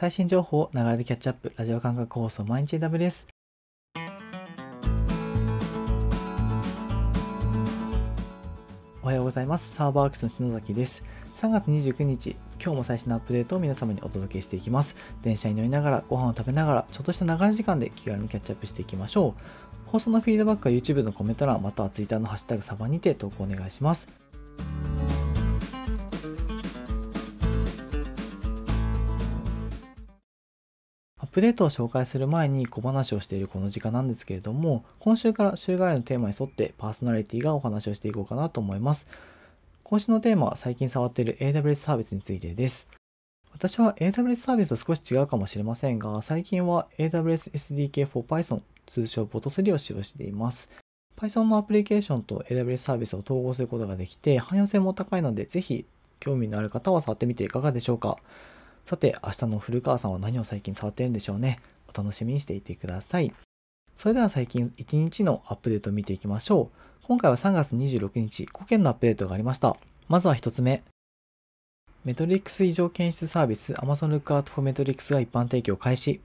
最新情報を流れでキャッチアップ、ラジオ感覚放送毎日 AW です。おはようございます。サーバーアクスの篠崎です。3月29日、今日も最新のアップデートを皆様にお届けしていきます。電車に乗りながら、ご飯を食べながら、ちょっとした長い時間で気軽にキャッチアップしていきましょう。放送のフィードバックは YouTube のコメント欄、または Twitter のハッシュタグサバにて投稿お願いします。ップデートを紹介する前に小話をしているこの時間なんですけれども、今週から週替わりのテーマに沿ってパーソナリティがお話をしていこうかなと思います。今週のテーマは最近触っている AWS サービスについてです。私は AWS サービスと少し違うかもしれませんが、最近は AWS SDK for Python、通称 Bot3 を使用しています。Python のアプリケーションと AWS サービスを統合することができて、汎用性も高いので、ぜひ興味のある方は触ってみていかがでしょうか。さて、明日の古川さんは何を最近触ってるんでしょうね。お楽しみにしていてください。それでは最近1日のアップデートを見ていきましょう。今回は3月26日、5件のアップデートがありました。まずは1つ目。メトリックス異常検出サービス Amazon Lookout for Metrics が一般提供開始。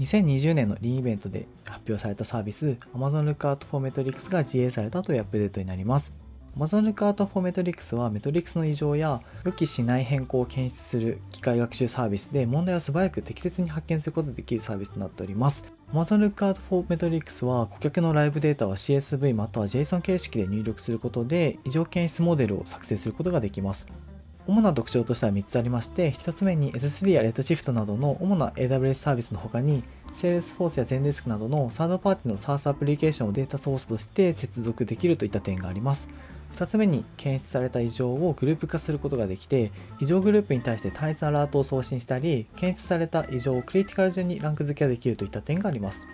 2020年のリーイベントで発表されたサービス Amazon Lookout for Metrics が自営されたというアップデートになります。Amazon Lookout for Metrics はメトリックスの異常や予期しない変更を検出する機械学習サービスで問題を素早く適切に発見することができるサービスとなっております。Amazon Lookout for Metrics は顧客のライブデータは CSV または JSON 形式で入力することで異常検出モデルを作成することができます。主な特徴としては3つありまして、1つ目に S3 や Redshift などの主な AWS サービスの他に、Salesforce や Zendesk などのサードパーティーの SaaS アプリケーションをデータソースとして接続できるといった点があります。2つ目に検出された異常をグループ化することができて異常グループに対して単一アラートを送信したり検出された異常をクリティカル順にランク付けができるといった点があります。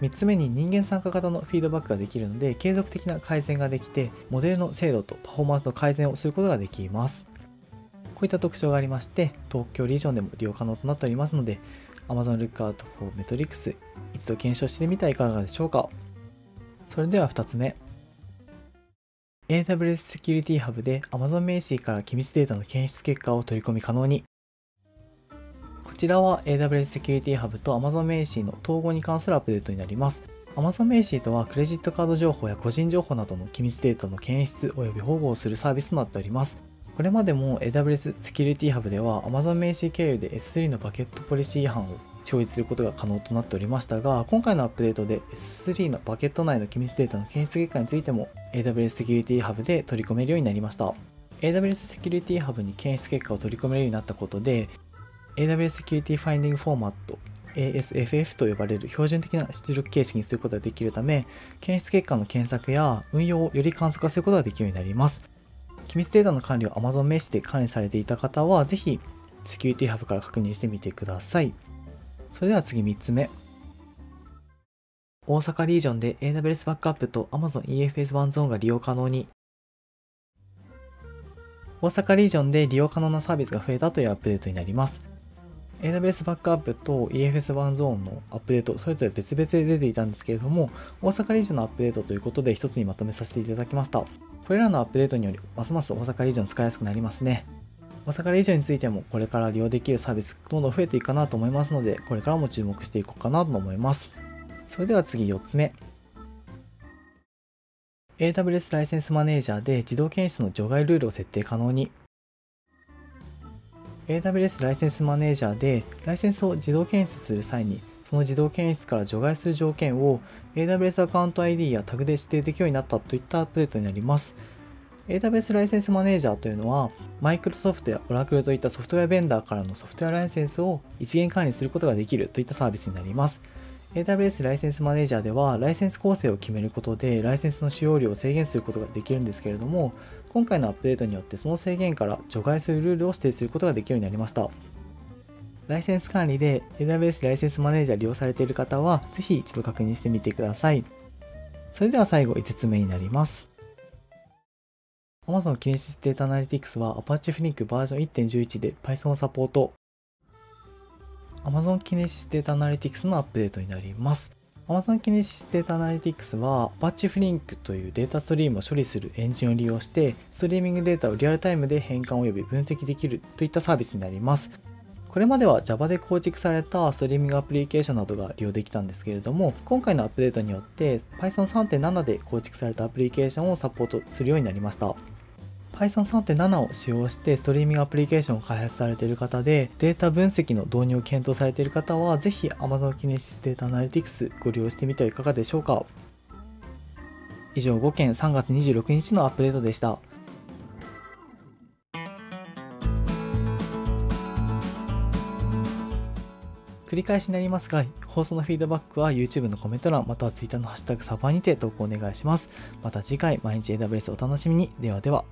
3つ目に人間参加型のフィードバックができるので継続的な改善ができてモデルの精度とパフォーマンスの改善をすることができます。こういった特徴がありまして東京リージョンでも利用可能となっておりますので Amazon Lookout for Metrics 一度検証してみてはいかがでしょうか。それでは2つ目。AWS セキュリティハブで Amazon 名詞から機密データの検出結果を取り込み可能に。こちらは AWS セキュリティハブと Amazon 名詞の統合に関するアップデートになります。Amazon 名詞とはクレジットカード情報や個人情報などの機密データの検出及び保護をするサービスとなっております。これまでも AWS セキュリティハブでは Amazon 名詞経由で S3 のバケットポリシー違反を表示することが可能となっておりましたが、今回のアップデートで S3 のバケット内の機密データの検出結果についても AWS セキュリティハブで取り込めるようになりました。AWS セキュリティハブに検出結果を取り込めるようになったことで、AWS Security Finding Format ASFF と呼ばれる標準的な出力形式にすることができるため、検出結果の検索や運用をより簡素化することができるようになります。機密データの管理を Amazon 名詞で管理されていた方は、ぜひセキュリティハブから確認してみてください。それでは次3つ目。大阪リージョンで AWS バックアップと Amazon EFS ワンゾーンが利用可能に。大阪リージョンで利用可能なサービスが増えたというアップデートになります。AWS バックアップと EFS ワンゾーンのアップデート、それぞれ別々で出ていたんですけれども、大阪リージョンのアップデートということで一つにまとめさせていただきました。これらのアップデートにより、ますます大阪リージョン使いやすくなりますね。大阪レジャーについてもこれから利用できるサービスどんどん増えていくかなと思いますので、これからも注目していこうかなと思います。それでは次4つ目。AWS ライセンスマネージャーで自動検出の除外ルールを設定可能に。AWS ライセンスマネージャーでライセンスを自動検出する際にその自動検出から除外する条件を AWS アカウント ID やタグで指定できるようになったといったアップデートになります。AWS ライセンスマネージャーというのは、マイクロソフトやオラクルといったソフトウェアベンダーからのソフトウェアライセンスを一元管理することができるといったサービスになります。AWS ライセンスマネージャーでは、ライセンス構成を決めることで、ライセンスの使用量を制限することができるんですけれども、今回のアップデートによってその制限から除外するルールを指定することができるようになりました。ライセンス管理で AWS ライセンスマネージャー利用されている方は、ぜひ一度確認してみてください。それでは最後5つ目になります。Amazon Kinesis Data Analytics は Apache Flink バージョン1.11で Python をサポート。Amazon Kinesis Data Analytics のアップデートになります。Amazon Kinesis Data Analytics は Apache Flink というデータストリームを処理するエンジンを利用して、ストリーミングデータをリアルタイムで変換及び分析できるといったサービスになります。これまでは Java で構築されたストリーミングアプリケーションなどが利用できたんですけれども今回のアップデートによって Python3.7 で構築されたアプリケーションをサポートするようになりました Python3.7 を使用してストリーミングアプリケーションを開発されている方でデータ分析の導入を検討されている方はぜひ Amazon Kinesis Data Analytics ご利用してみてはいかがでしょうか。以上5件3月26日のアップデートでした。繰り返しになりますが、放送のフィードバックは YouTube のコメント欄、または Twitter のハッシュタグサバにて投稿お願いします。また次回、毎日 AWS お楽しみに。ではでは。